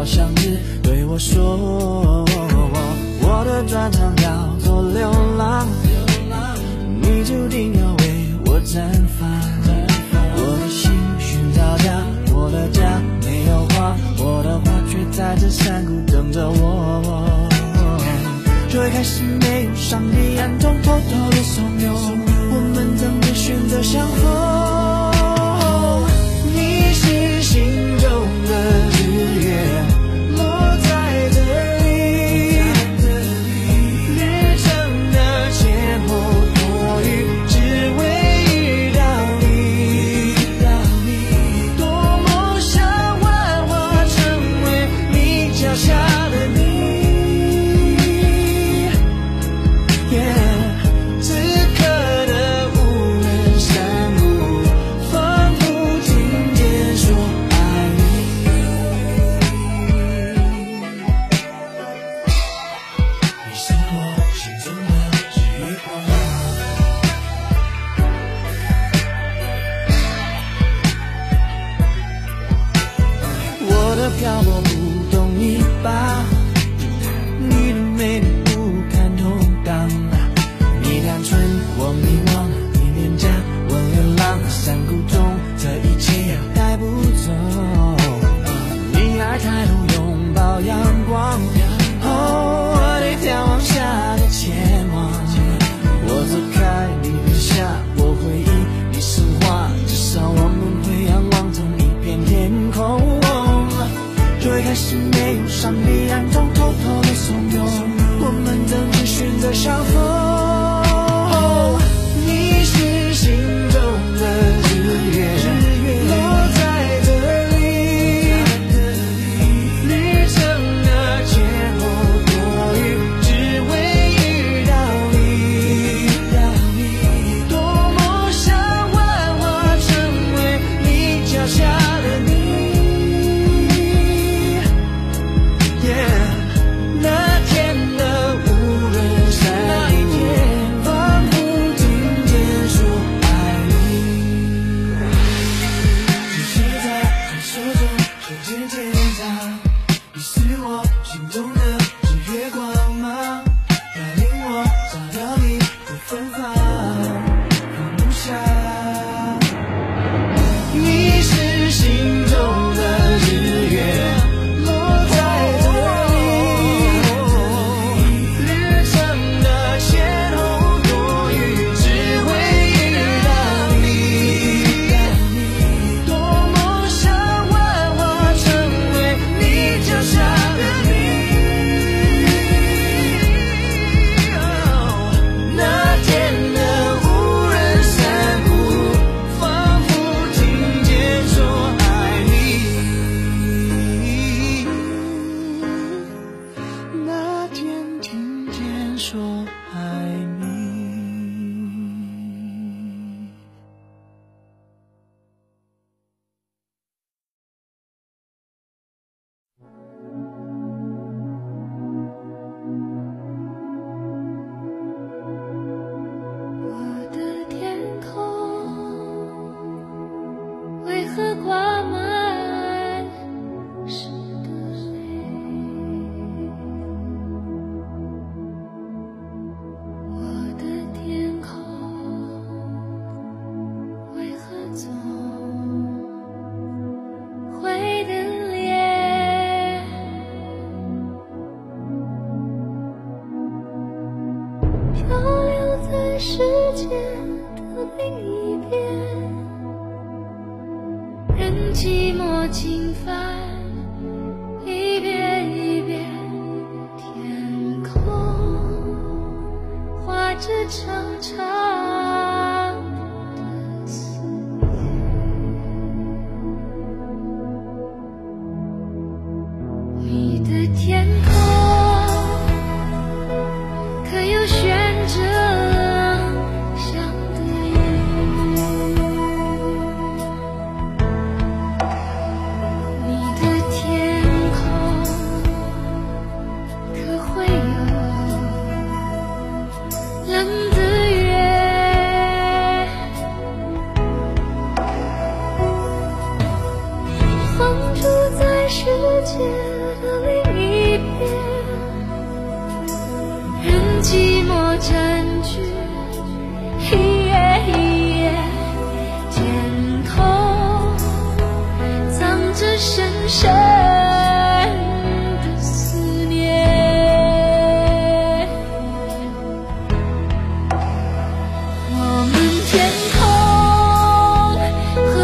好像只对我说，我的专长叫做流浪，你注定要为我绽放。我的心寻找家，我的家没有花，我的花却在这山谷等着我。最开始没有上。帝暗中偷偷的怂恿，我们怎么选择相逢？你是星。还是没有伤你，暗中偷偷的怂恿，我们怎知选择相逢？真的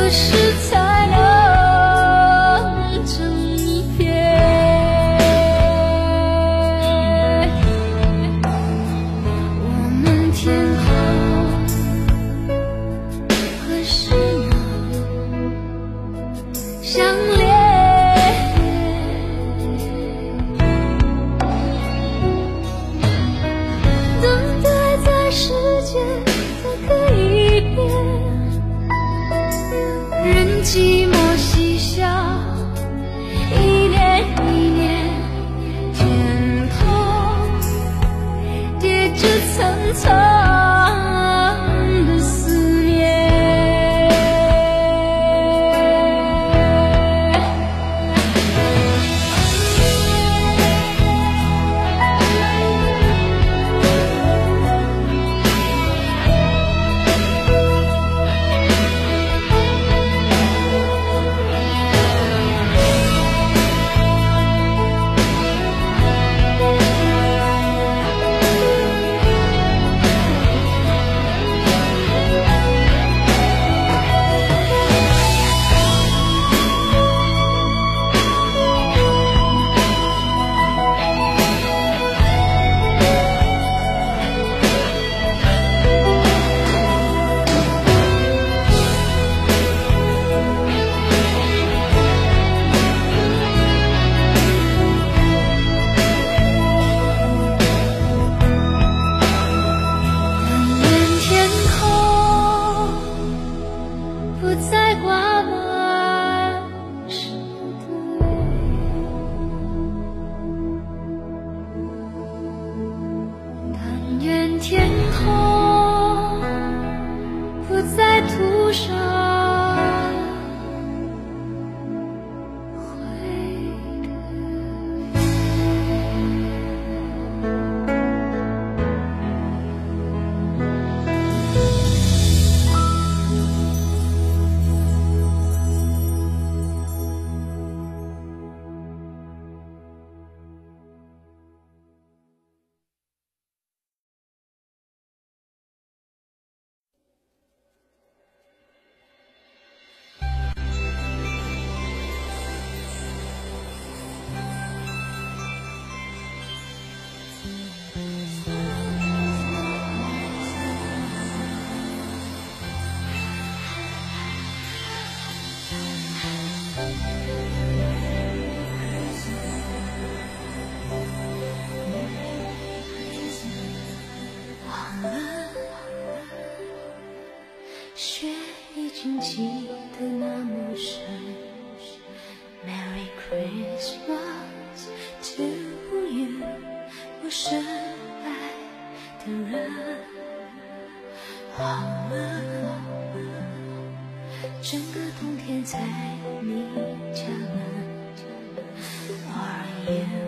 何时才能成片我们天空何时能相是错。忘了，雪已经积得那么深。的人，好了，整个冬天在你家门，而言。